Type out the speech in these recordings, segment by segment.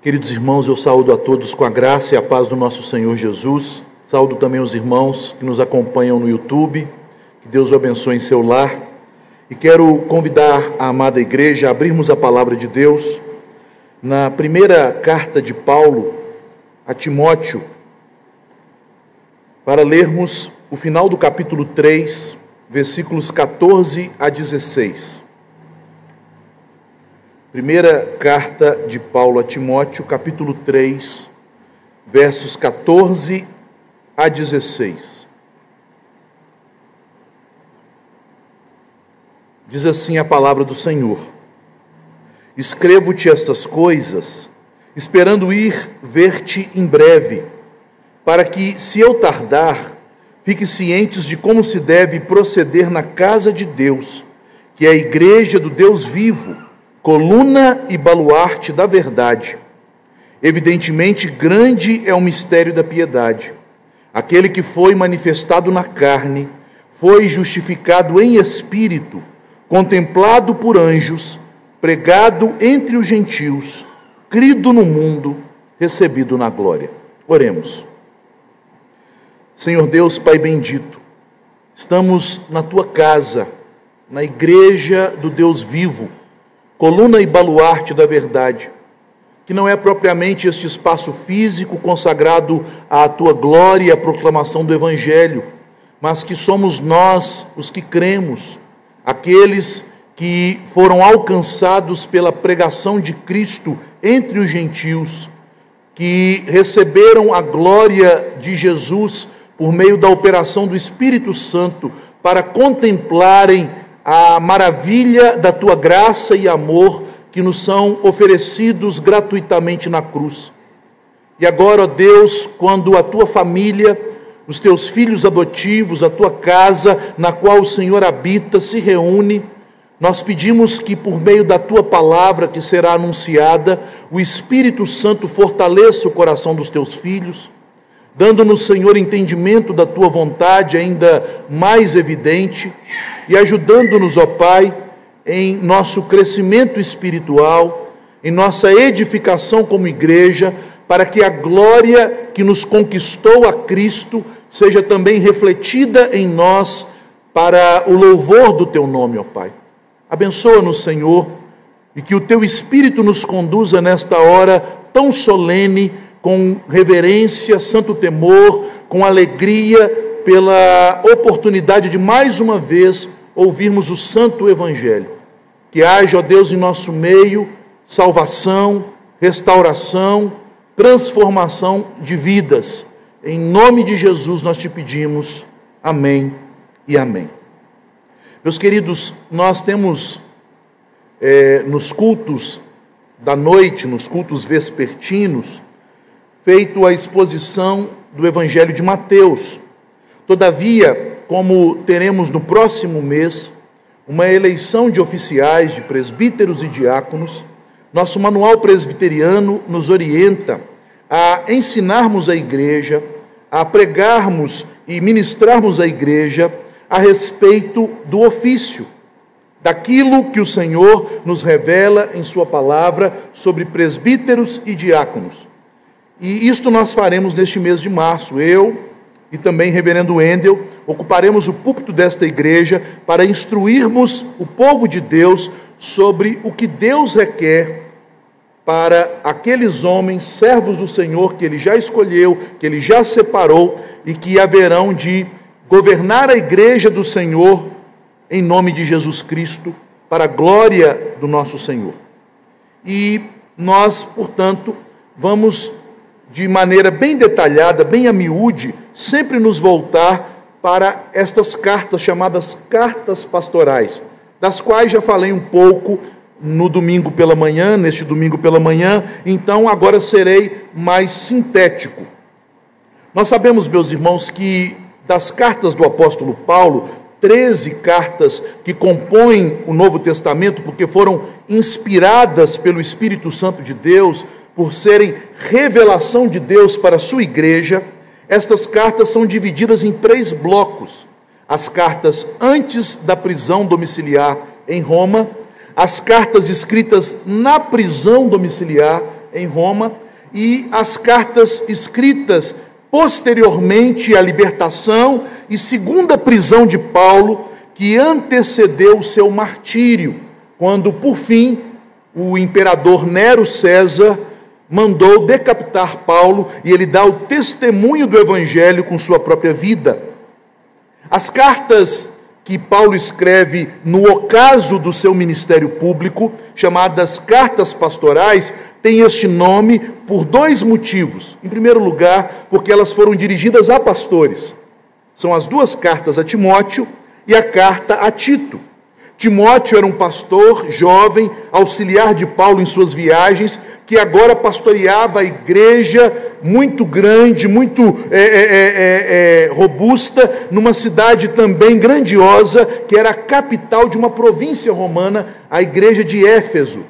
Queridos irmãos, eu saúdo a todos com a graça e a paz do nosso Senhor Jesus. Saúdo também os irmãos que nos acompanham no YouTube. Que Deus o abençoe em seu lar. E quero convidar a amada igreja a abrirmos a palavra de Deus na primeira carta de Paulo a Timóteo, para lermos o final do capítulo 3, versículos 14 a 16. Primeira carta de Paulo a Timóteo, capítulo 3, versos 14 a 16. Diz assim a palavra do Senhor: Escrevo-te estas coisas, esperando ir ver-te em breve, para que, se eu tardar, fique cientes de como se deve proceder na casa de Deus, que é a igreja do Deus vivo coluna e baluarte da verdade. Evidentemente, grande é o mistério da piedade. Aquele que foi manifestado na carne, foi justificado em espírito, contemplado por anjos, pregado entre os gentios, crido no mundo, recebido na glória. Oremos. Senhor Deus, Pai bendito, estamos na tua casa, na igreja do Deus vivo coluna e baluarte da verdade, que não é propriamente este espaço físico consagrado à tua glória e à proclamação do Evangelho, mas que somos nós os que cremos, aqueles que foram alcançados pela pregação de Cristo entre os gentios, que receberam a glória de Jesus por meio da operação do Espírito Santo para contemplarem a maravilha da tua graça e amor que nos são oferecidos gratuitamente na cruz. E agora, ó Deus, quando a tua família, os teus filhos adotivos, a tua casa na qual o Senhor habita, se reúne, nós pedimos que, por meio da tua palavra que será anunciada, o Espírito Santo fortaleça o coração dos teus filhos, dando-nos, Senhor, entendimento da tua vontade ainda mais evidente e ajudando-nos, ó Pai, em nosso crescimento espiritual, em nossa edificação como igreja, para que a glória que nos conquistou a Cristo seja também refletida em nós para o louvor do teu nome, ó Pai. Abençoa-nos, Senhor, e que o teu Espírito nos conduza nesta hora tão solene, com reverência, santo temor, com alegria, pela oportunidade de mais uma vez ouvirmos o santo evangelho. Que haja, ó Deus, em nosso meio salvação, restauração, transformação de vidas. Em nome de Jesus nós te pedimos. Amém e amém. Meus queridos, nós temos é, nos cultos da noite, nos cultos vespertinos, feito a exposição do Evangelho de Mateus. Todavia, como teremos no próximo mês uma eleição de oficiais, de presbíteros e diáconos, nosso manual presbiteriano nos orienta a ensinarmos a igreja, a pregarmos e ministrarmos a igreja a respeito do ofício, daquilo que o Senhor nos revela em Sua palavra sobre presbíteros e diáconos. E isto nós faremos neste mês de março. Eu, e também reverendo Wendel, ocuparemos o púlpito desta igreja para instruirmos o povo de Deus sobre o que Deus requer para aqueles homens, servos do Senhor, que Ele já escolheu, que Ele já separou e que haverão de governar a igreja do Senhor em nome de Jesus Cristo, para a glória do nosso Senhor. E nós, portanto, vamos de maneira bem detalhada, bem a miúde, sempre nos voltar para estas cartas chamadas cartas pastorais, das quais já falei um pouco no domingo pela manhã, neste domingo pela manhã, então agora serei mais sintético. Nós sabemos, meus irmãos, que das cartas do apóstolo Paulo, 13 cartas que compõem o Novo Testamento, porque foram inspiradas pelo Espírito Santo de Deus, por serem revelação de Deus para a sua igreja, estas cartas são divididas em três blocos: as cartas antes da prisão domiciliar em Roma, as cartas escritas na prisão domiciliar em Roma, e as cartas escritas posteriormente à libertação e segunda prisão de Paulo, que antecedeu o seu martírio, quando, por fim, o imperador Nero César mandou decapitar Paulo e ele dá o testemunho do evangelho com sua própria vida. As cartas que Paulo escreve no ocaso do seu ministério público, chamadas cartas pastorais, têm este nome por dois motivos. Em primeiro lugar, porque elas foram dirigidas a pastores. São as duas cartas a Timóteo e a carta a Tito. Timóteo era um pastor jovem, auxiliar de Paulo em suas viagens, que agora pastoreava a igreja muito grande, muito é, é, é, é, robusta, numa cidade também grandiosa, que era a capital de uma província romana, a igreja de Éfeso.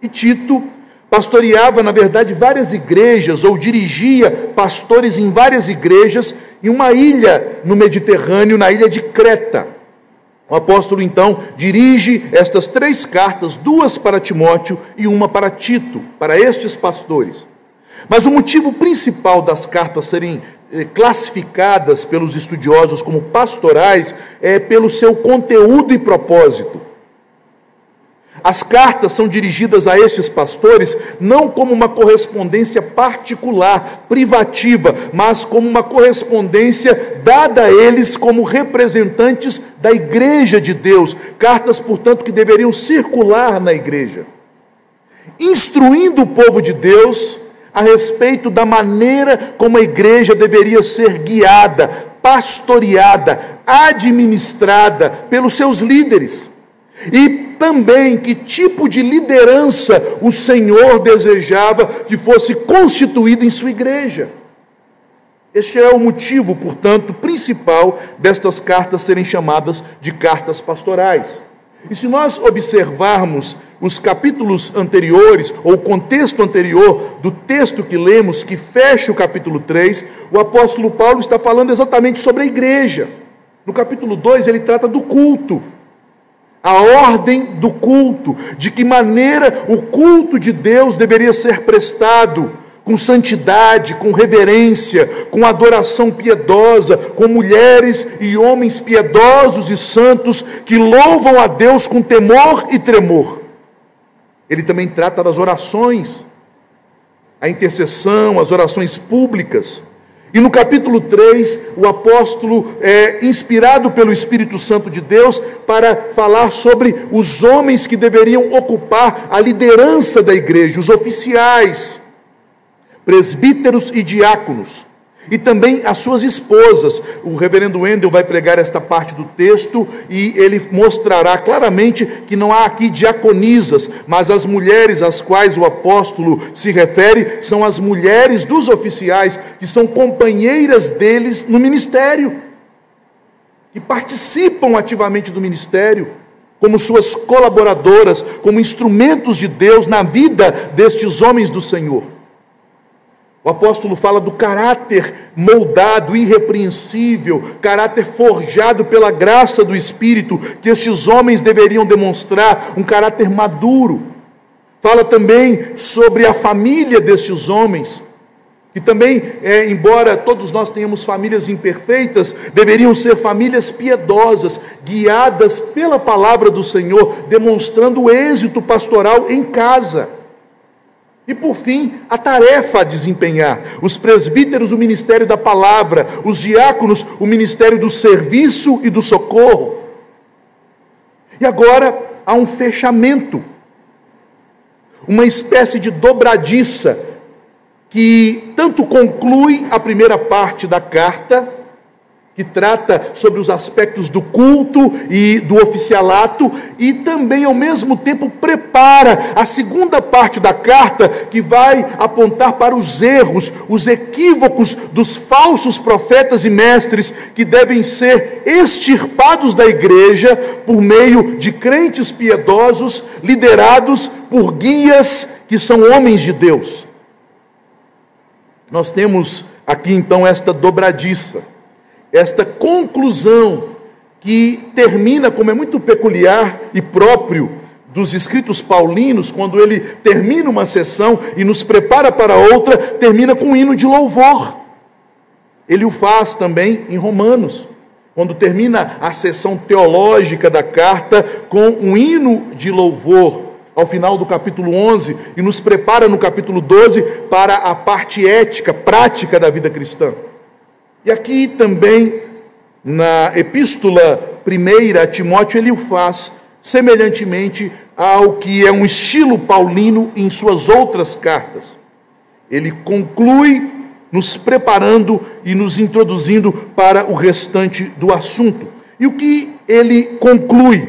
E Tito pastoreava, na verdade, várias igrejas, ou dirigia pastores em várias igrejas, em uma ilha no Mediterrâneo, na ilha de Creta. O apóstolo então dirige estas três cartas, duas para Timóteo e uma para Tito, para estes pastores. Mas o motivo principal das cartas serem eh, classificadas pelos estudiosos como pastorais é pelo seu conteúdo e propósito. As cartas são dirigidas a estes pastores não como uma correspondência particular, privativa, mas como uma correspondência dada a eles como representantes da igreja de Deus. Cartas, portanto, que deveriam circular na igreja, instruindo o povo de Deus a respeito da maneira como a igreja deveria ser guiada, pastoreada, administrada pelos seus líderes. E também que tipo de liderança o Senhor desejava que fosse constituída em sua igreja. Este é o motivo, portanto, principal destas cartas serem chamadas de cartas pastorais. E se nós observarmos os capítulos anteriores, ou o contexto anterior do texto que lemos, que fecha o capítulo 3, o apóstolo Paulo está falando exatamente sobre a igreja. No capítulo 2, ele trata do culto a ordem do culto, de que maneira o culto de Deus deveria ser prestado, com santidade, com reverência, com adoração piedosa, com mulheres e homens piedosos e santos que louvam a Deus com temor e tremor. Ele também trata das orações, a intercessão, as orações públicas. E no capítulo 3, o apóstolo é inspirado pelo Espírito Santo de Deus para falar sobre os homens que deveriam ocupar a liderança da igreja, os oficiais, presbíteros e diáconos e também as suas esposas. O reverendo Wendel vai pregar esta parte do texto e ele mostrará claramente que não há aqui diaconisas, mas as mulheres às quais o apóstolo se refere são as mulheres dos oficiais, que são companheiras deles no ministério, que participam ativamente do ministério. Como suas colaboradoras, como instrumentos de Deus na vida destes homens do Senhor. O apóstolo fala do caráter moldado, irrepreensível, caráter forjado pela graça do Espírito, que estes homens deveriam demonstrar, um caráter maduro. Fala também sobre a família destes homens, que também, é, embora todos nós tenhamos famílias imperfeitas, deveriam ser famílias piedosas, guiadas pela palavra do Senhor, demonstrando o êxito pastoral em casa. E por fim, a tarefa a desempenhar. Os presbíteros, o ministério da palavra, os diáconos, o ministério do serviço e do socorro. E agora há um fechamento, uma espécie de dobradiça, que tanto conclui a primeira parte da carta, que trata sobre os aspectos do culto e do oficialato, e também, ao mesmo tempo, prepara a segunda parte da carta, que vai apontar para os erros, os equívocos dos falsos profetas e mestres, que devem ser extirpados da igreja por meio de crentes piedosos, liderados por guias que são homens de Deus. Nós temos aqui então esta dobradiça esta conclusão que termina, como é muito peculiar e próprio dos escritos paulinos, quando ele termina uma sessão e nos prepara para outra, termina com um hino de louvor. Ele o faz também em Romanos, quando termina a sessão teológica da carta com um hino de louvor ao final do capítulo 11 e nos prepara no capítulo 12 para a parte ética, prática da vida cristã. E aqui também, na epístola primeira a Timóteo, ele o faz semelhantemente ao que é um estilo paulino em suas outras cartas. Ele conclui nos preparando e nos introduzindo para o restante do assunto. E o que ele conclui?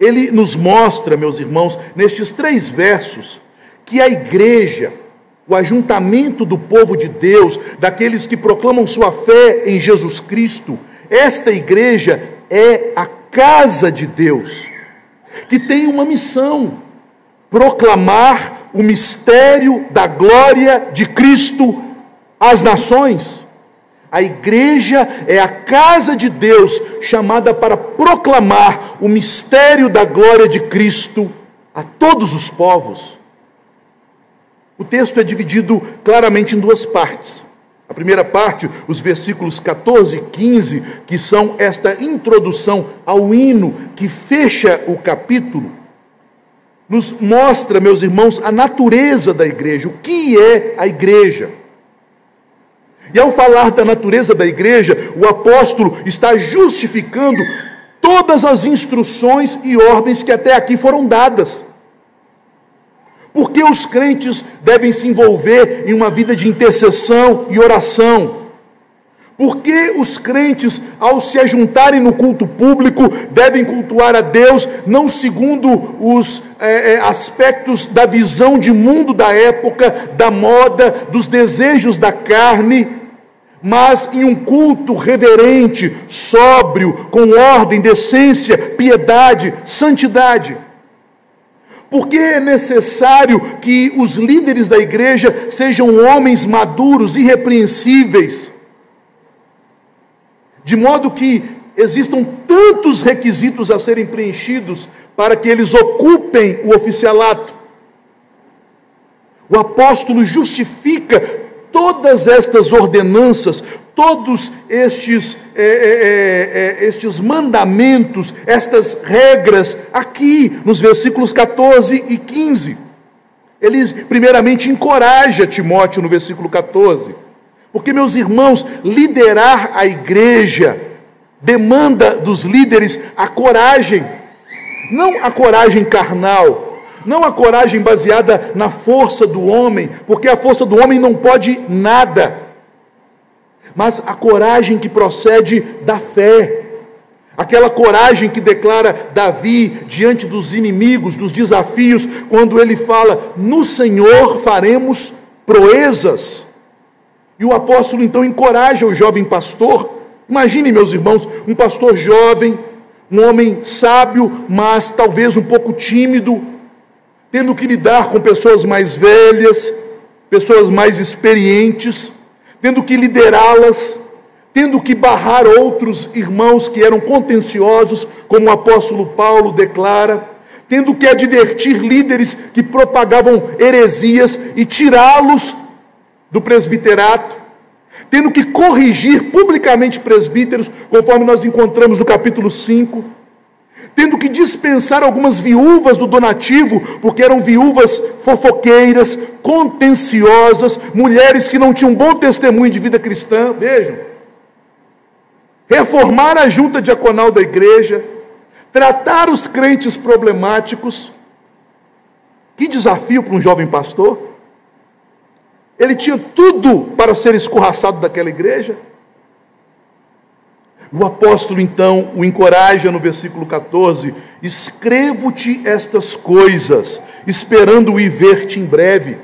Ele nos mostra, meus irmãos, nestes três versos, que a igreja, o ajuntamento do povo de Deus, daqueles que proclamam sua fé em Jesus Cristo, esta igreja é a casa de Deus, que tem uma missão: proclamar o mistério da glória de Cristo às nações. A igreja é a casa de Deus chamada para proclamar o mistério da glória de Cristo a todos os povos. O texto é dividido claramente em duas partes. A primeira parte, os versículos 14 e 15, que são esta introdução ao hino que fecha o capítulo, nos mostra, meus irmãos, a natureza da igreja, o que é a igreja. E ao falar da natureza da igreja, o apóstolo está justificando todas as instruções e ordens que até aqui foram dadas. Por que os crentes devem se envolver em uma vida de intercessão e oração? Por que os crentes, ao se ajuntarem no culto público, devem cultuar a Deus, não segundo os é, aspectos da visão de mundo da época, da moda, dos desejos da carne, mas em um culto reverente, sóbrio, com ordem, decência, piedade, santidade? Porque é necessário que os líderes da igreja sejam homens maduros, irrepreensíveis, de modo que existam tantos requisitos a serem preenchidos para que eles ocupem o oficialato. O apóstolo justifica todas estas ordenanças, todos estes, é, é, é, estes mandamentos, estas regras, aqui nos versículos 14 e 15. Ele, primeiramente, encoraja Timóteo no versículo 14, porque, meus irmãos, liderar a igreja demanda dos líderes a coragem, não a coragem carnal, não a coragem baseada na força do homem, porque a força do homem não pode nada mas a coragem que procede da fé. Aquela coragem que declara Davi diante dos inimigos, dos desafios, quando ele fala: No Senhor faremos proezas. E o apóstolo então encoraja o jovem pastor. Imagine, meus irmãos, um pastor jovem, um homem sábio, mas talvez um pouco tímido, tendo que lidar com pessoas mais velhas, pessoas mais experientes tendo que liderá-las, tendo que barrar outros irmãos que eram contenciosos, como o apóstolo Paulo declara, tendo que advertir líderes que propagavam heresias e tirá-los do presbiterato, tendo que corrigir publicamente presbíteros, conforme nós encontramos no capítulo 5 tendo que dispensar algumas viúvas do donativo, porque eram viúvas fofoqueiras, contenciosas, mulheres que não tinham bom testemunho de vida cristã. Vejam. Reformar a junta diaconal da igreja, tratar os crentes problemáticos. Que desafio para um jovem pastor. Ele tinha tudo para ser escorraçado daquela igreja. O apóstolo então o encoraja no versículo 14: Escrevo-te estas coisas, esperando ir ver-te em breve.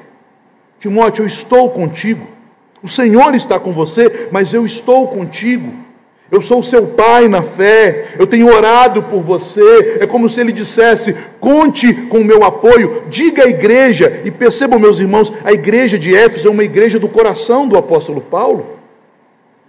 Timóteo, eu estou contigo. O Senhor está com você, mas eu estou contigo. Eu sou seu pai na fé, eu tenho orado por você. É como se ele dissesse: conte com o meu apoio, diga à igreja. E percebam, meus irmãos, a igreja de Éfeso é uma igreja do coração do apóstolo Paulo.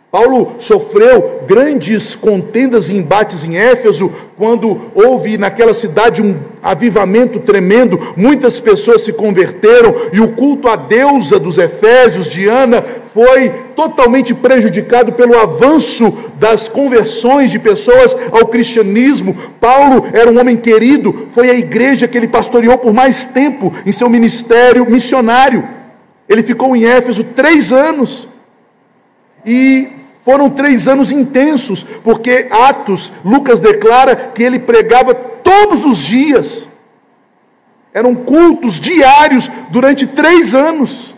Paulo sofreu grandes contendas e embates em Éfeso, quando houve naquela cidade um avivamento tremendo, muitas pessoas se converteram e o culto à deusa dos Efésios, Diana, foi totalmente prejudicado pelo avanço das conversões de pessoas ao cristianismo. Paulo era um homem querido, foi a igreja que ele pastoreou por mais tempo em seu ministério missionário. Ele ficou em Éfeso três anos. E foram três anos intensos, porque Atos, Lucas declara que ele pregava todos os dias. Eram cultos diários durante três anos.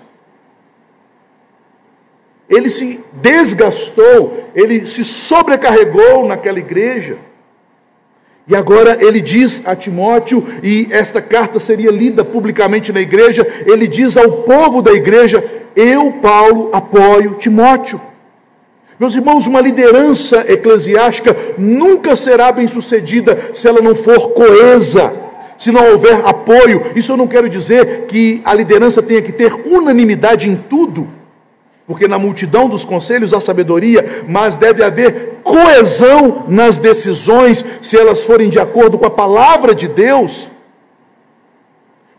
Ele se desgastou, ele se sobrecarregou naquela igreja. E agora ele diz a Timóteo, e esta carta seria lida publicamente na igreja, ele diz ao povo da igreja: Eu, Paulo, apoio Timóteo. Meus irmãos, uma liderança eclesiástica nunca será bem sucedida se ela não for coesa, se não houver apoio. Isso eu não quero dizer que a liderança tenha que ter unanimidade em tudo, porque na multidão dos conselhos há sabedoria, mas deve haver coesão nas decisões, se elas forem de acordo com a palavra de Deus.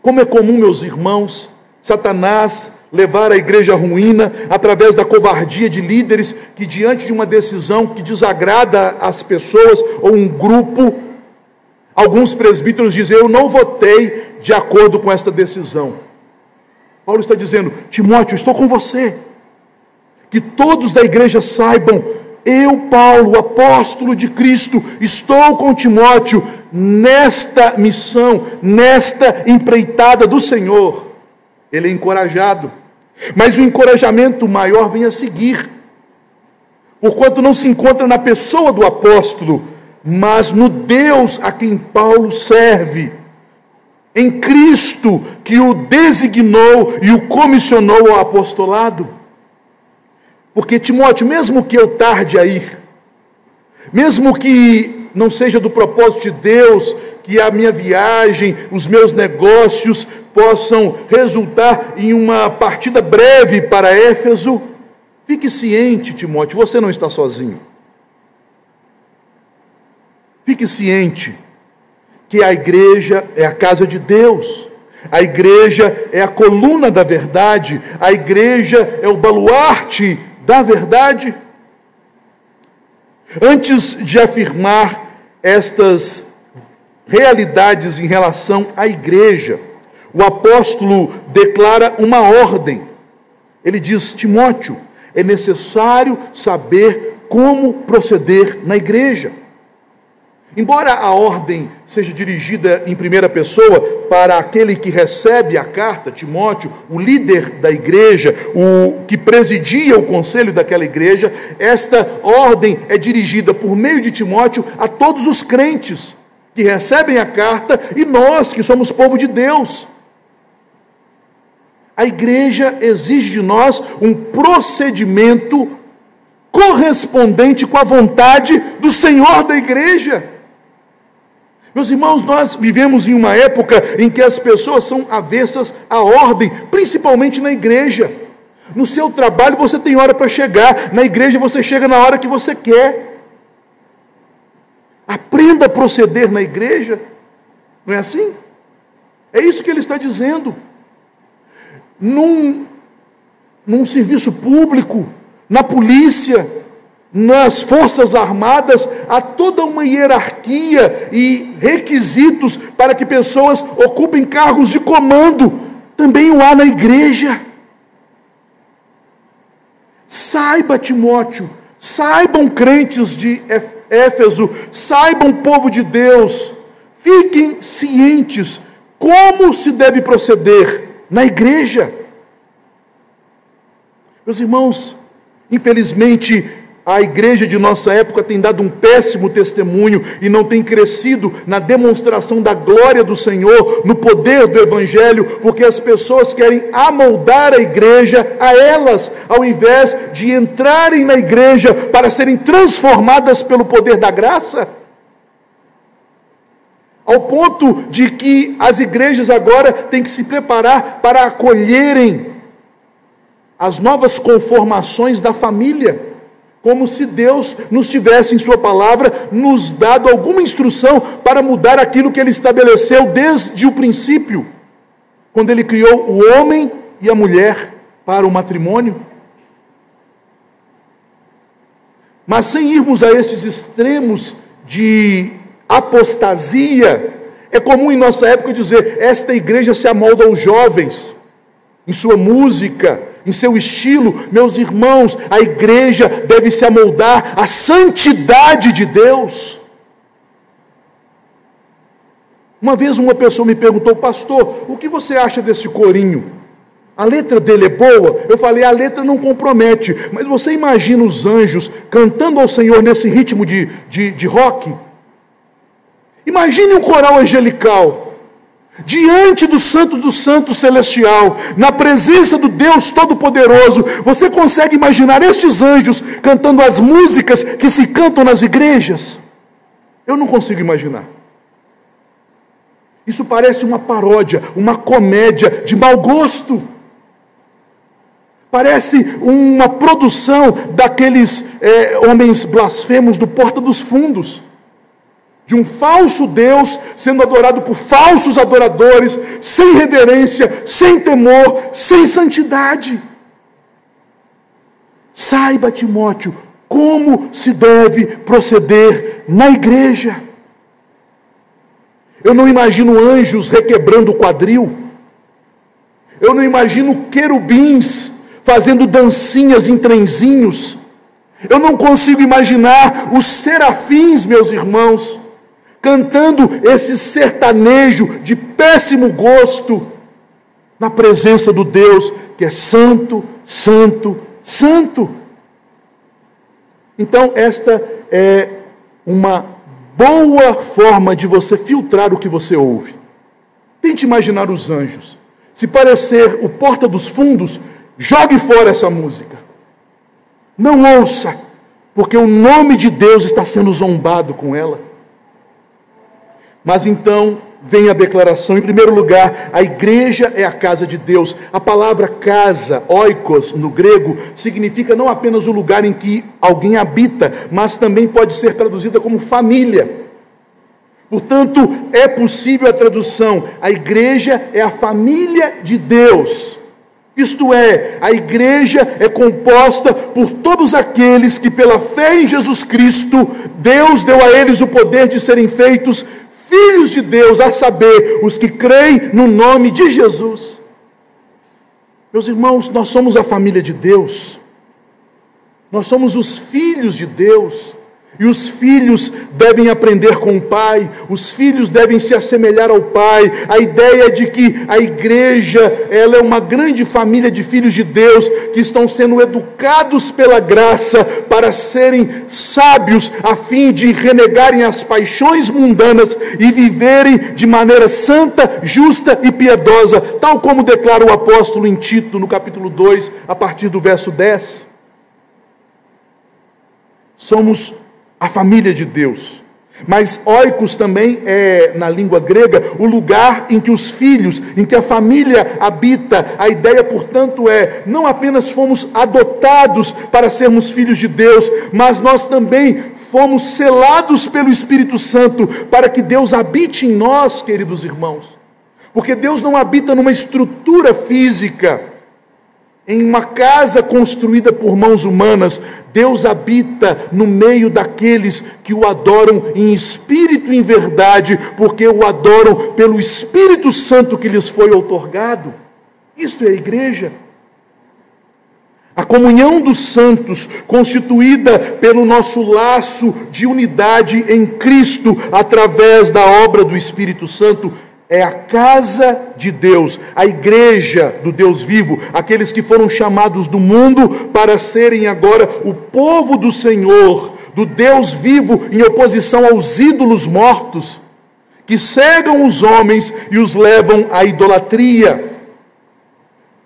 Como é comum, meus irmãos, Satanás levar a igreja à ruína através da covardia de líderes que, diante de uma decisão que desagrada as pessoas ou um grupo, alguns presbíteros dizem: Eu não votei de acordo com esta decisão. Paulo está dizendo: Timóteo, estou com você. Que todos da igreja saibam, eu, Paulo, apóstolo de Cristo, estou com Timóteo nesta missão, nesta empreitada do Senhor. Ele é encorajado. Mas o encorajamento maior vem a seguir, porquanto não se encontra na pessoa do apóstolo, mas no Deus a quem Paulo serve, em Cristo que o designou e o comissionou ao apostolado. Porque, Timóteo, mesmo que eu tarde a ir, mesmo que não seja do propósito de Deus que a minha viagem, os meus negócios possam resultar em uma partida breve para Éfeso, fique ciente, Timóteo, você não está sozinho. Fique ciente que a igreja é a casa de Deus. A igreja é a coluna da verdade, a igreja é o baluarte da verdade. Antes de afirmar estas realidades em relação à igreja, o apóstolo declara uma ordem. Ele diz: Timóteo, é necessário saber como proceder na igreja. Embora a ordem seja dirigida em primeira pessoa para aquele que recebe a carta, Timóteo, o líder da igreja, o que presidia o conselho daquela igreja, esta ordem é dirigida por meio de Timóteo a todos os crentes que recebem a carta e nós que somos povo de Deus. A igreja exige de nós um procedimento correspondente com a vontade do Senhor da igreja. Meus irmãos, nós vivemos em uma época em que as pessoas são avessas à ordem, principalmente na igreja. No seu trabalho você tem hora para chegar, na igreja você chega na hora que você quer. Aprenda a proceder na igreja, não é assim? É isso que ele está dizendo. Num, num serviço público, na polícia, nas Forças Armadas há toda uma hierarquia e requisitos para que pessoas ocupem cargos de comando. Também o há na igreja. Saiba, Timóteo, saibam crentes de Éfeso, saibam povo de Deus, fiquem cientes como se deve proceder na igreja. Meus irmãos, infelizmente, a igreja de nossa época tem dado um péssimo testemunho e não tem crescido na demonstração da glória do Senhor, no poder do Evangelho, porque as pessoas querem amoldar a igreja a elas, ao invés de entrarem na igreja para serem transformadas pelo poder da graça. Ao ponto de que as igrejas agora têm que se preparar para acolherem as novas conformações da família como se Deus nos tivesse em Sua palavra nos dado alguma instrução para mudar aquilo que Ele estabeleceu desde o princípio, quando Ele criou o homem e a mulher para o matrimônio. Mas sem irmos a estes extremos de apostasia, é comum em nossa época dizer: esta igreja se amolda aos jovens, em sua música, em seu estilo. Meus irmãos, a igreja deve se amoldar à santidade de Deus. Uma vez uma pessoa me perguntou, pastor, o que você acha desse corinho? A letra dele é boa? Eu falei, a letra não compromete, mas você imagina os anjos cantando ao Senhor nesse ritmo de, de, de rock? Imagine um coral angelical, diante do Santo do Santo Celestial, na presença do Deus Todo-Poderoso. Você consegue imaginar estes anjos cantando as músicas que se cantam nas igrejas? Eu não consigo imaginar. Isso parece uma paródia, uma comédia de mau gosto. Parece uma produção daqueles é, homens blasfemos do Porta dos Fundos. De um falso Deus sendo adorado por falsos adoradores, sem reverência, sem temor, sem santidade. Saiba, Timóteo, como se deve proceder na igreja. Eu não imagino anjos requebrando o quadril. Eu não imagino querubins fazendo dancinhas em trenzinhos. Eu não consigo imaginar os serafins, meus irmãos, cantando esse sertanejo de péssimo gosto na presença do Deus que é santo, santo, santo. Então, esta é uma boa forma de você filtrar o que você ouve. Tente imaginar os anjos. Se parecer o porta dos fundos, Jogue fora essa música. Não ouça, porque o nome de Deus está sendo zombado com ela. Mas então vem a declaração, em primeiro lugar, a igreja é a casa de Deus. A palavra casa, oikos, no grego, significa não apenas o lugar em que alguém habita, mas também pode ser traduzida como família. Portanto, é possível a tradução: a igreja é a família de Deus. Isto é, a igreja é composta por todos aqueles que, pela fé em Jesus Cristo, Deus deu a eles o poder de serem feitos filhos de Deus, a saber, os que creem no nome de Jesus. Meus irmãos, nós somos a família de Deus, nós somos os filhos de Deus. E os filhos devem aprender com o pai, os filhos devem se assemelhar ao pai. A ideia de que a igreja, ela é uma grande família de filhos de Deus que estão sendo educados pela graça para serem sábios a fim de renegarem as paixões mundanas e viverem de maneira santa, justa e piedosa, tal como declara o apóstolo em Tito no capítulo 2, a partir do verso 10. Somos a família de Deus. Mas oikos também é, na língua grega, o lugar em que os filhos, em que a família habita. A ideia, portanto, é: não apenas fomos adotados para sermos filhos de Deus, mas nós também fomos selados pelo Espírito Santo para que Deus habite em nós, queridos irmãos. Porque Deus não habita numa estrutura física, em uma casa construída por mãos humanas, Deus habita no meio daqueles que o adoram em espírito e em verdade, porque o adoram pelo Espírito Santo que lhes foi outorgado. Isto é a igreja. A comunhão dos santos, constituída pelo nosso laço de unidade em Cristo, através da obra do Espírito Santo, é a casa de Deus, a igreja do Deus vivo, aqueles que foram chamados do mundo para serem agora o povo do Senhor, do Deus vivo, em oposição aos ídolos mortos, que cegam os homens e os levam à idolatria.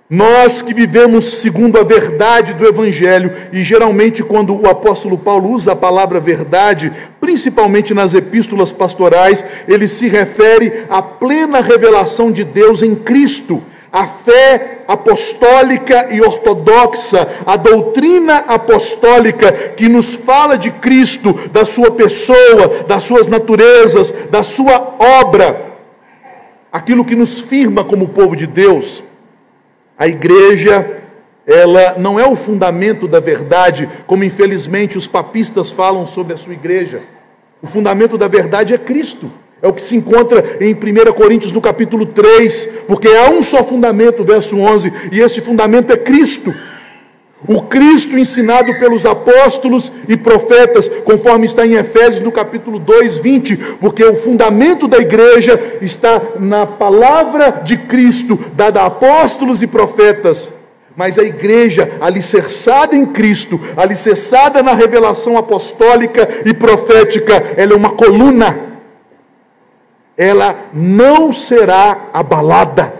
Nós que vivemos segundo a verdade do Evangelho, e geralmente, quando o apóstolo Paulo usa a palavra verdade, principalmente nas epístolas pastorais, ele se refere à plena revelação de Deus em Cristo, a fé apostólica e ortodoxa, a doutrina apostólica que nos fala de Cristo, da sua pessoa, das suas naturezas, da sua obra, aquilo que nos firma como povo de Deus. A igreja, ela não é o fundamento da verdade, como infelizmente os papistas falam sobre a sua igreja. O fundamento da verdade é Cristo. É o que se encontra em 1 Coríntios no capítulo 3, porque há um só fundamento, verso 11, e este fundamento é Cristo. O Cristo ensinado pelos apóstolos e profetas, conforme está em Efésios no capítulo 2, 20, porque o fundamento da igreja está na palavra de Cristo, dada a apóstolos e profetas. Mas a igreja, alicerçada em Cristo, alicerçada na revelação apostólica e profética, ela é uma coluna. Ela não será abalada,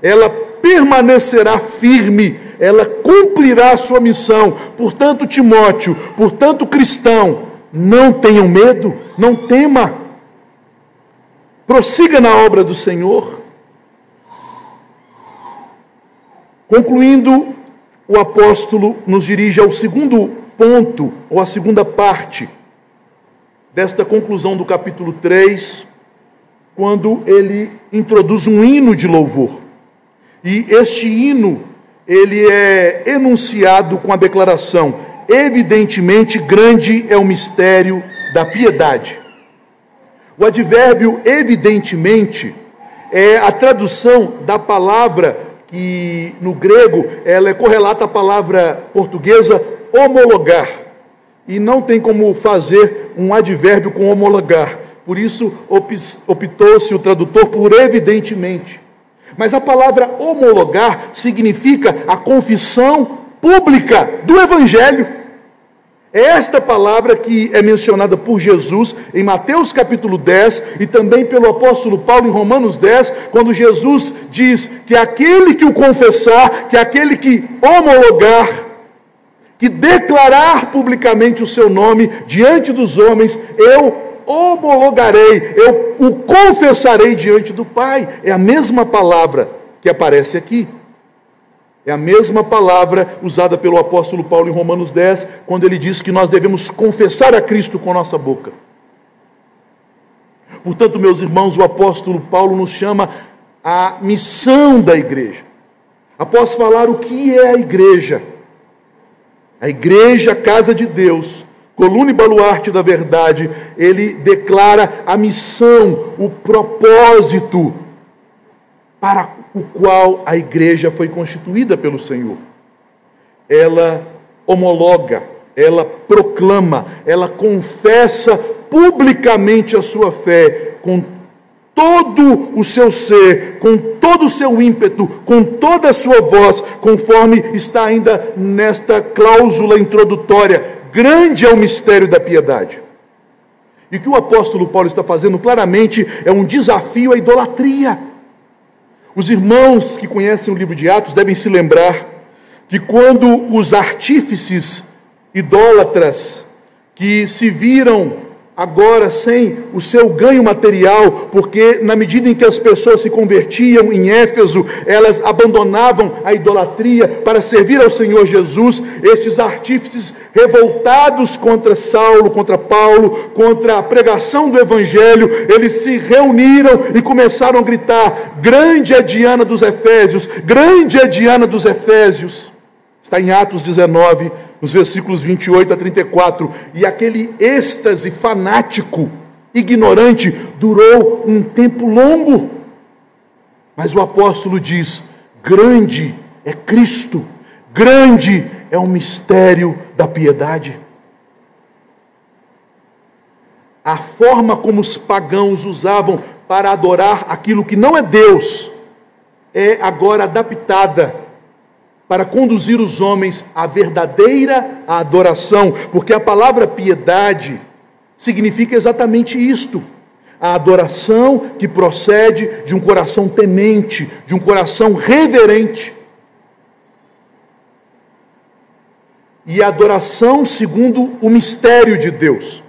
ela permanecerá firme, ela cumprirá a sua missão. Portanto, Timóteo, portanto, cristão, não tenham medo, não tema, prossiga na obra do Senhor. Concluindo, o apóstolo nos dirige ao segundo ponto, ou à segunda parte desta conclusão do capítulo 3, quando ele introduz um hino de louvor. E este hino, ele é enunciado com a declaração: evidentemente grande é o mistério da piedade. O advérbio evidentemente é a tradução da palavra que no grego ela é correlata à palavra portuguesa homologar. E não tem como fazer um advérbio com homologar. Por isso optou-se o tradutor por evidentemente. Mas a palavra homologar significa a confissão pública do Evangelho. É esta palavra que é mencionada por Jesus em Mateus capítulo 10 e também pelo apóstolo Paulo em Romanos 10, quando Jesus diz que aquele que o confessar, que aquele que homologar, que declarar publicamente o seu nome diante dos homens, eu homologarei, eu o confessarei diante do Pai. É a mesma palavra que aparece aqui. É a mesma palavra usada pelo apóstolo Paulo em Romanos 10, quando ele diz que nós devemos confessar a Cristo com nossa boca. Portanto, meus irmãos, o apóstolo Paulo nos chama a missão da igreja. Após falar o que é a igreja, a igreja, a casa de Deus, coluna e baluarte da verdade, ele declara a missão, o propósito para o qual a igreja foi constituída pelo Senhor. Ela homologa, ela proclama, ela confessa publicamente a sua fé com todo o seu ser, com todo o seu ímpeto, com toda a sua voz, conforme está ainda nesta cláusula introdutória Grande é o mistério da piedade. E o que o apóstolo Paulo está fazendo claramente é um desafio à idolatria. Os irmãos que conhecem o livro de Atos devem se lembrar que quando os artífices idólatras que se viram agora sem o seu ganho material, porque na medida em que as pessoas se convertiam em Éfeso, elas abandonavam a idolatria para servir ao Senhor Jesus. Estes artífices revoltados contra Saulo, contra Paulo, contra a pregação do Evangelho, eles se reuniram e começaram a gritar: Grande é Diana dos Efésios, grande é Diana dos Efésios. Está em Atos 19, nos versículos 28 a 34. E aquele êxtase fanático, ignorante, durou um tempo longo. Mas o apóstolo diz: grande é Cristo, grande é o mistério da piedade. A forma como os pagãos usavam para adorar aquilo que não é Deus é agora adaptada para conduzir os homens à verdadeira adoração, porque a palavra piedade significa exatamente isto. A adoração que procede de um coração temente, de um coração reverente. E a adoração segundo o mistério de Deus.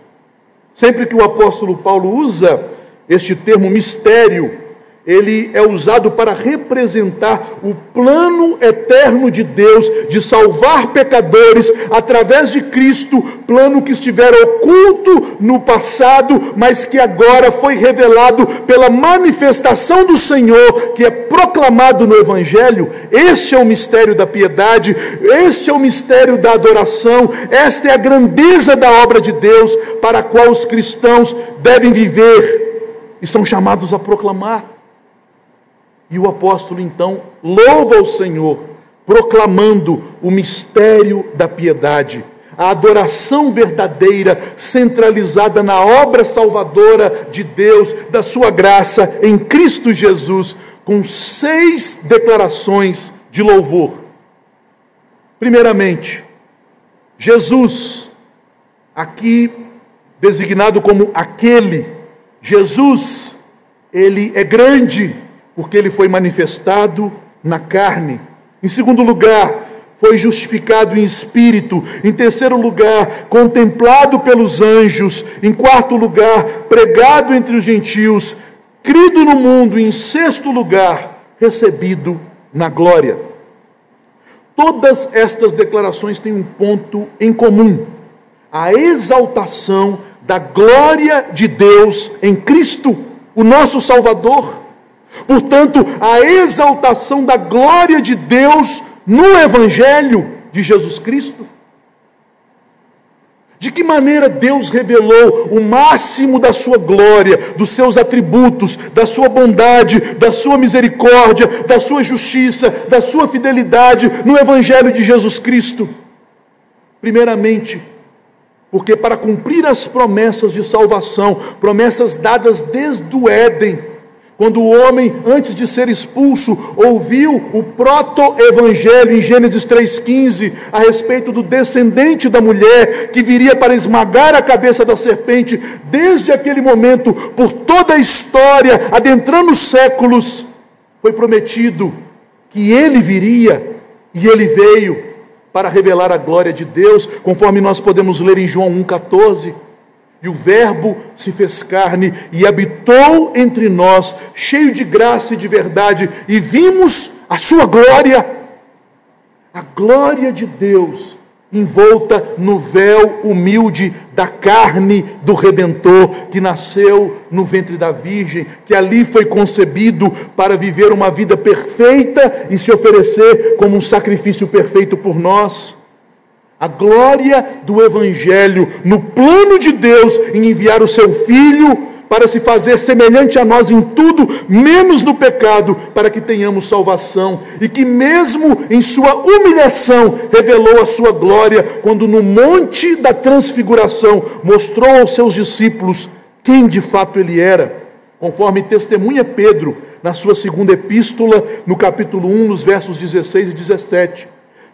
Sempre que o apóstolo Paulo usa este termo mistério, ele é usado para representar o plano eterno de Deus de salvar pecadores através de Cristo, plano que estivera oculto no passado, mas que agora foi revelado pela manifestação do Senhor, que é proclamado no Evangelho. Este é o mistério da piedade, este é o mistério da adoração, esta é a grandeza da obra de Deus para a qual os cristãos devem viver e são chamados a proclamar. E o apóstolo então louva o Senhor, proclamando o mistério da piedade, a adoração verdadeira, centralizada na obra salvadora de Deus, da sua graça em Cristo Jesus, com seis declarações de louvor. Primeiramente, Jesus, aqui designado como aquele, Jesus, ele é grande, porque ele foi manifestado na carne. Em segundo lugar, foi justificado em espírito. Em terceiro lugar, contemplado pelos anjos. Em quarto lugar, pregado entre os gentios. Crido no mundo. Em sexto lugar, recebido na glória. Todas estas declarações têm um ponto em comum: a exaltação da glória de Deus em Cristo, o nosso Salvador. Portanto, a exaltação da glória de Deus no Evangelho de Jesus Cristo. De que maneira Deus revelou o máximo da sua glória, dos seus atributos, da sua bondade, da sua misericórdia, da sua justiça, da sua fidelidade no Evangelho de Jesus Cristo? Primeiramente, porque para cumprir as promessas de salvação, promessas dadas desde o Éden, quando o homem, antes de ser expulso, ouviu o proto-evangelho em Gênesis 3,15, a respeito do descendente da mulher que viria para esmagar a cabeça da serpente, desde aquele momento, por toda a história, adentrando os séculos, foi prometido que ele viria, e ele veio para revelar a glória de Deus, conforme nós podemos ler em João 1,14. E o Verbo se fez carne e habitou entre nós, cheio de graça e de verdade, e vimos a sua glória, a glória de Deus, envolta no véu humilde da carne do Redentor, que nasceu no ventre da Virgem, que ali foi concebido para viver uma vida perfeita e se oferecer como um sacrifício perfeito por nós a glória do Evangelho no plano de Deus em enviar o seu Filho para se fazer semelhante a nós em tudo, menos no pecado, para que tenhamos salvação, e que, mesmo em sua humilhação, revelou a sua glória, quando no monte da transfiguração mostrou aos seus discípulos quem de fato ele era, conforme testemunha Pedro na sua segunda epístola, no capítulo 1, nos versos 16 e 17,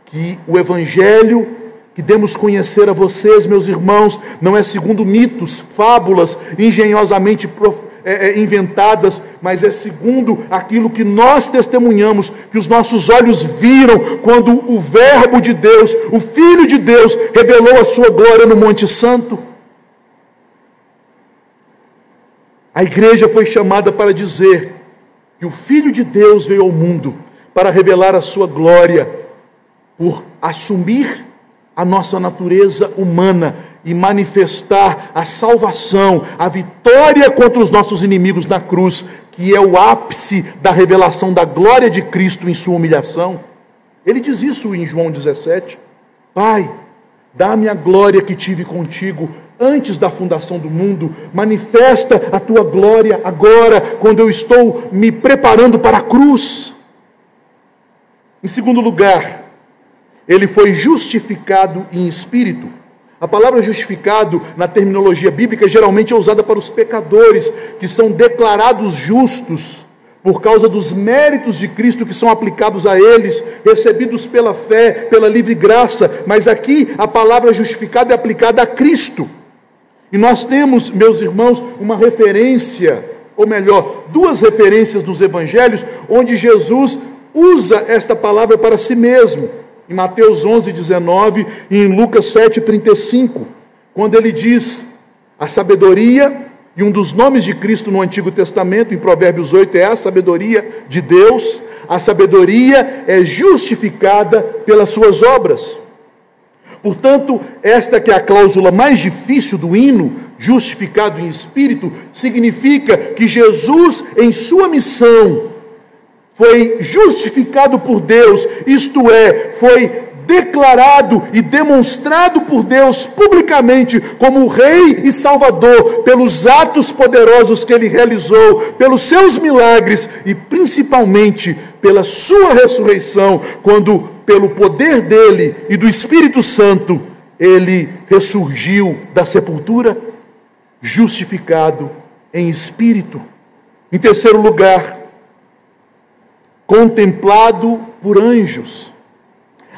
que o Evangelho que demos conhecer a vocês, meus irmãos, não é segundo mitos, fábulas engenhosamente é, é, inventadas, mas é segundo aquilo que nós testemunhamos, que os nossos olhos viram quando o Verbo de Deus, o Filho de Deus, revelou a sua glória no Monte Santo. A igreja foi chamada para dizer que o Filho de Deus veio ao mundo para revelar a sua glória, por assumir a nossa natureza humana e manifestar a salvação, a vitória contra os nossos inimigos na cruz, que é o ápice da revelação da glória de Cristo em sua humilhação. Ele diz isso em João 17: Pai, dá-me a glória que tive contigo antes da fundação do mundo, manifesta a tua glória agora, quando eu estou me preparando para a cruz. Em segundo lugar, ele foi justificado em espírito. A palavra justificado, na terminologia bíblica, geralmente é usada para os pecadores, que são declarados justos por causa dos méritos de Cristo que são aplicados a eles, recebidos pela fé, pela livre graça. Mas aqui a palavra justificado é aplicada a Cristo. E nós temos, meus irmãos, uma referência, ou melhor, duas referências nos evangelhos, onde Jesus usa esta palavra para si mesmo em Mateus 11, 19 e em Lucas 7, 35, quando ele diz: a sabedoria E um dos nomes de Cristo no Antigo Testamento, em Provérbios 8, é a sabedoria de Deus. A sabedoria é justificada pelas suas obras. Portanto, esta que é a cláusula mais difícil do hino, justificado em espírito, significa que Jesus, em sua missão, foi justificado por Deus, isto é, foi declarado e demonstrado por Deus publicamente como Rei e Salvador, pelos atos poderosos que ele realizou, pelos seus milagres e principalmente pela sua ressurreição, quando, pelo poder dele e do Espírito Santo, ele ressurgiu da sepultura, justificado em espírito. Em terceiro lugar, contemplado por anjos.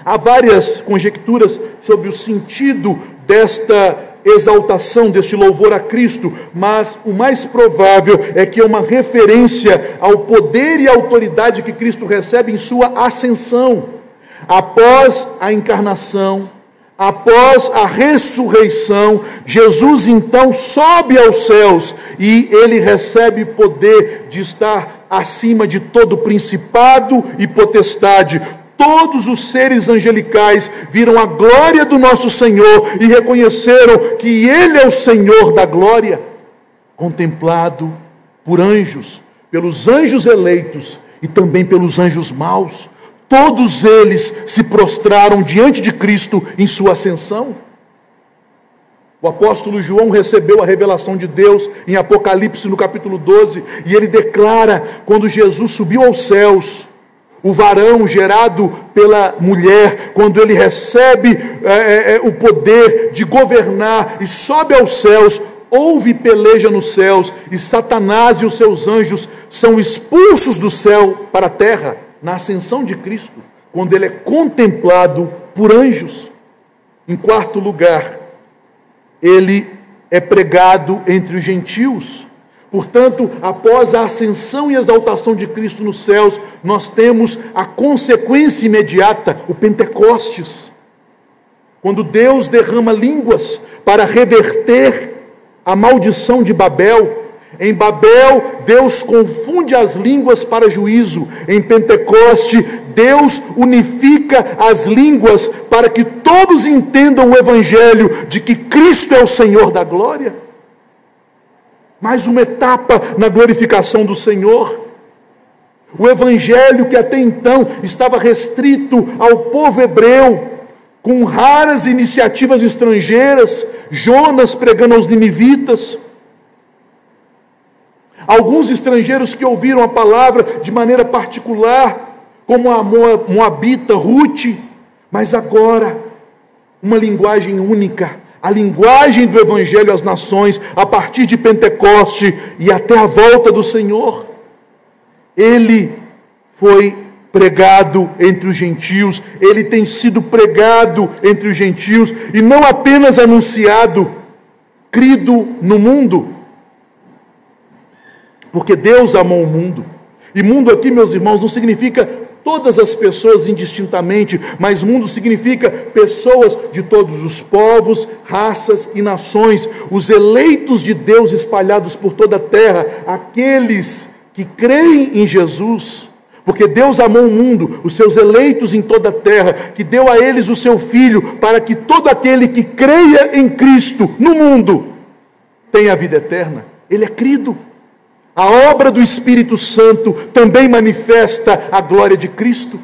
Há várias conjecturas sobre o sentido desta exaltação, deste louvor a Cristo, mas o mais provável é que é uma referência ao poder e autoridade que Cristo recebe em sua ascensão. Após a encarnação, após a ressurreição, Jesus então sobe aos céus e ele recebe poder de estar acima de todo principado e potestade, todos os seres angelicais viram a glória do nosso Senhor e reconheceram que Ele é o Senhor da glória, contemplado por anjos, pelos anjos eleitos e também pelos anjos maus. Todos eles se prostraram diante de Cristo em sua ascensão. O apóstolo João recebeu a revelação de Deus em Apocalipse no capítulo 12, e ele declara: quando Jesus subiu aos céus, o varão gerado pela mulher, quando ele recebe é, é, é, o poder de governar e sobe aos céus, houve peleja nos céus, e Satanás e os seus anjos são expulsos do céu para a terra, na ascensão de Cristo, quando ele é contemplado por anjos. Em quarto lugar, ele é pregado entre os gentios. Portanto, após a ascensão e exaltação de Cristo nos céus, nós temos a consequência imediata, o Pentecostes. Quando Deus derrama línguas para reverter a maldição de Babel, em Babel, Deus confunde as línguas para juízo. Em Pentecoste, Deus unifica as línguas para que todos entendam o Evangelho de que Cristo é o Senhor da glória mais uma etapa na glorificação do Senhor. O evangelho que até então estava restrito ao povo hebreu, com raras iniciativas estrangeiras, Jonas pregando aos ninivitas, alguns estrangeiros que ouviram a palavra de maneira particular, como a Moabita Ruth, mas agora uma linguagem única, a linguagem do Evangelho às nações, a partir de Pentecoste e até a volta do Senhor. Ele foi pregado entre os gentios, ele tem sido pregado entre os gentios e não apenas anunciado, crido no mundo, porque Deus amou o mundo. E mundo aqui, meus irmãos, não significa todas as pessoas indistintamente, mas mundo significa pessoas de todos os povos, raças e nações, os eleitos de Deus espalhados por toda a terra, aqueles que creem em Jesus. Porque Deus amou o mundo, os seus eleitos em toda a terra, que deu a eles o seu Filho, para que todo aquele que creia em Cristo no mundo tenha a vida eterna. Ele é crido. A obra do Espírito Santo também manifesta a glória de Cristo.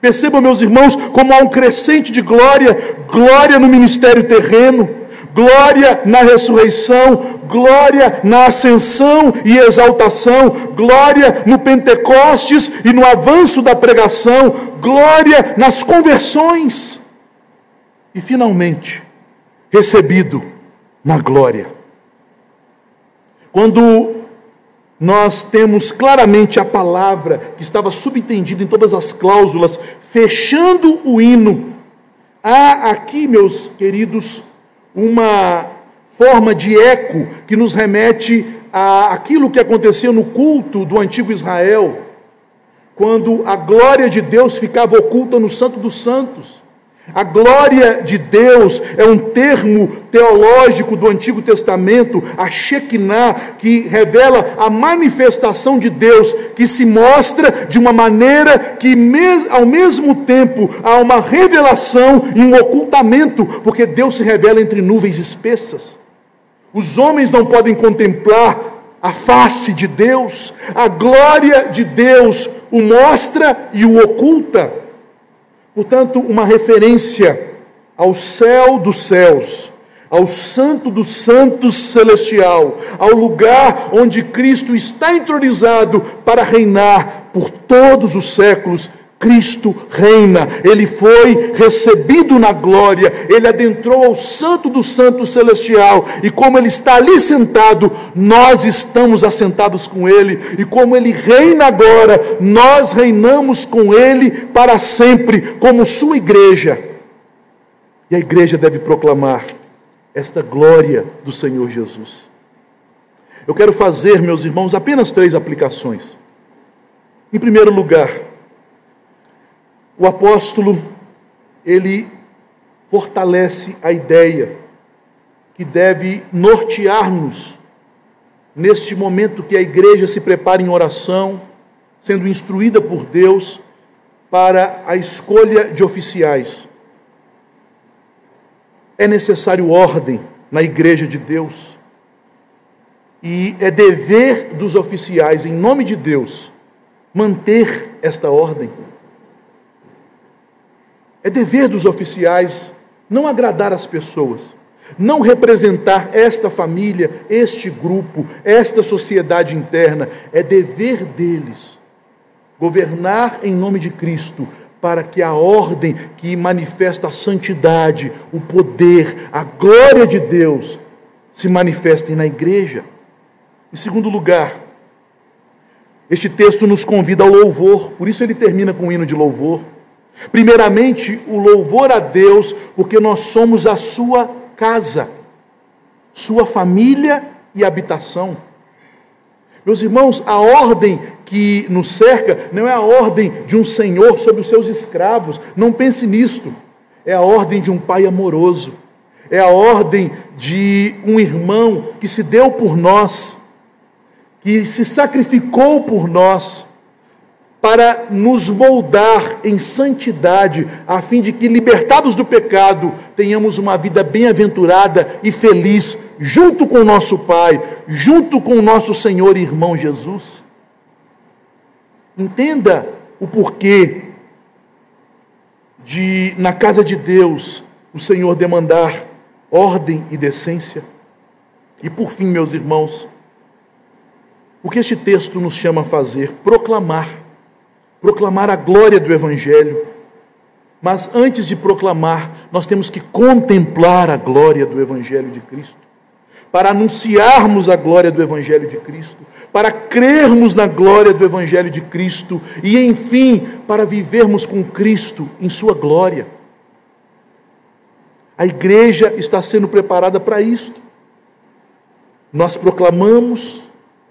Percebam, meus irmãos, como há um crescente de glória, glória no ministério terreno, glória na ressurreição, glória na ascensão e exaltação, glória no Pentecostes e no avanço da pregação, glória nas conversões. E finalmente, recebido na glória. Quando nós temos claramente a palavra que estava subentendida em todas as cláusulas, fechando o hino. Há aqui, meus queridos, uma forma de eco que nos remete a aquilo que acontecia no culto do antigo Israel, quando a glória de Deus ficava oculta no Santo dos Santos. A glória de Deus é um termo teológico do Antigo Testamento, a Shekinah, que revela a manifestação de Deus, que se mostra de uma maneira que, ao mesmo tempo, há uma revelação e um ocultamento, porque Deus se revela entre nuvens espessas. Os homens não podem contemplar a face de Deus, a glória de Deus o mostra e o oculta. Portanto, uma referência ao céu dos céus, ao santo dos santos celestial, ao lugar onde Cristo está entronizado para reinar por todos os séculos Cristo reina, ele foi recebido na glória, ele adentrou ao Santo do Santo Celestial, e como ele está ali sentado, nós estamos assentados com ele, e como ele reina agora, nós reinamos com ele para sempre, como sua igreja. E a igreja deve proclamar esta glória do Senhor Jesus. Eu quero fazer, meus irmãos, apenas três aplicações. Em primeiro lugar, o apóstolo, ele fortalece a ideia que deve nortear-nos neste momento que a igreja se prepara em oração, sendo instruída por Deus para a escolha de oficiais. É necessário ordem na igreja de Deus. E é dever dos oficiais, em nome de Deus, manter esta ordem. É dever dos oficiais não agradar as pessoas, não representar esta família, este grupo, esta sociedade interna. É dever deles governar em nome de Cristo, para que a ordem que manifesta a santidade, o poder, a glória de Deus se manifestem na igreja. Em segundo lugar, este texto nos convida ao louvor, por isso ele termina com um hino de louvor. Primeiramente, o louvor a Deus, porque nós somos a sua casa, sua família e habitação. Meus irmãos, a ordem que nos cerca não é a ordem de um senhor sobre os seus escravos, não pense nisto. É a ordem de um pai amoroso, é a ordem de um irmão que se deu por nós, que se sacrificou por nós para nos moldar em santidade, a fim de que, libertados do pecado, tenhamos uma vida bem-aventurada e feliz, junto com o nosso Pai, junto com o nosso Senhor e irmão Jesus. Entenda o porquê de, na casa de Deus, o Senhor demandar ordem e decência. E por fim, meus irmãos, o que este texto nos chama a fazer? Proclamar proclamar a glória do Evangelho. Mas antes de proclamar, nós temos que contemplar a glória do Evangelho de Cristo. Para anunciarmos a glória do Evangelho de Cristo, para crermos na glória do Evangelho de Cristo e, enfim, para vivermos com Cristo em Sua glória. A igreja está sendo preparada para isto. Nós proclamamos,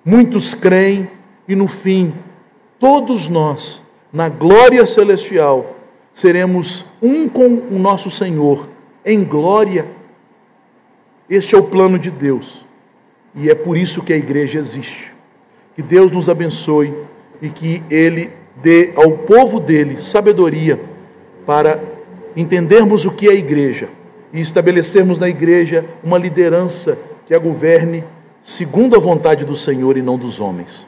muitos creem, e no fim, todos nós na glória celestial, seremos um com o nosso Senhor, em glória. Este é o plano de Deus, e é por isso que a igreja existe. Que Deus nos abençoe e que Ele dê ao povo dele sabedoria para entendermos o que é a igreja e estabelecermos na igreja uma liderança que a governe segundo a vontade do Senhor e não dos homens.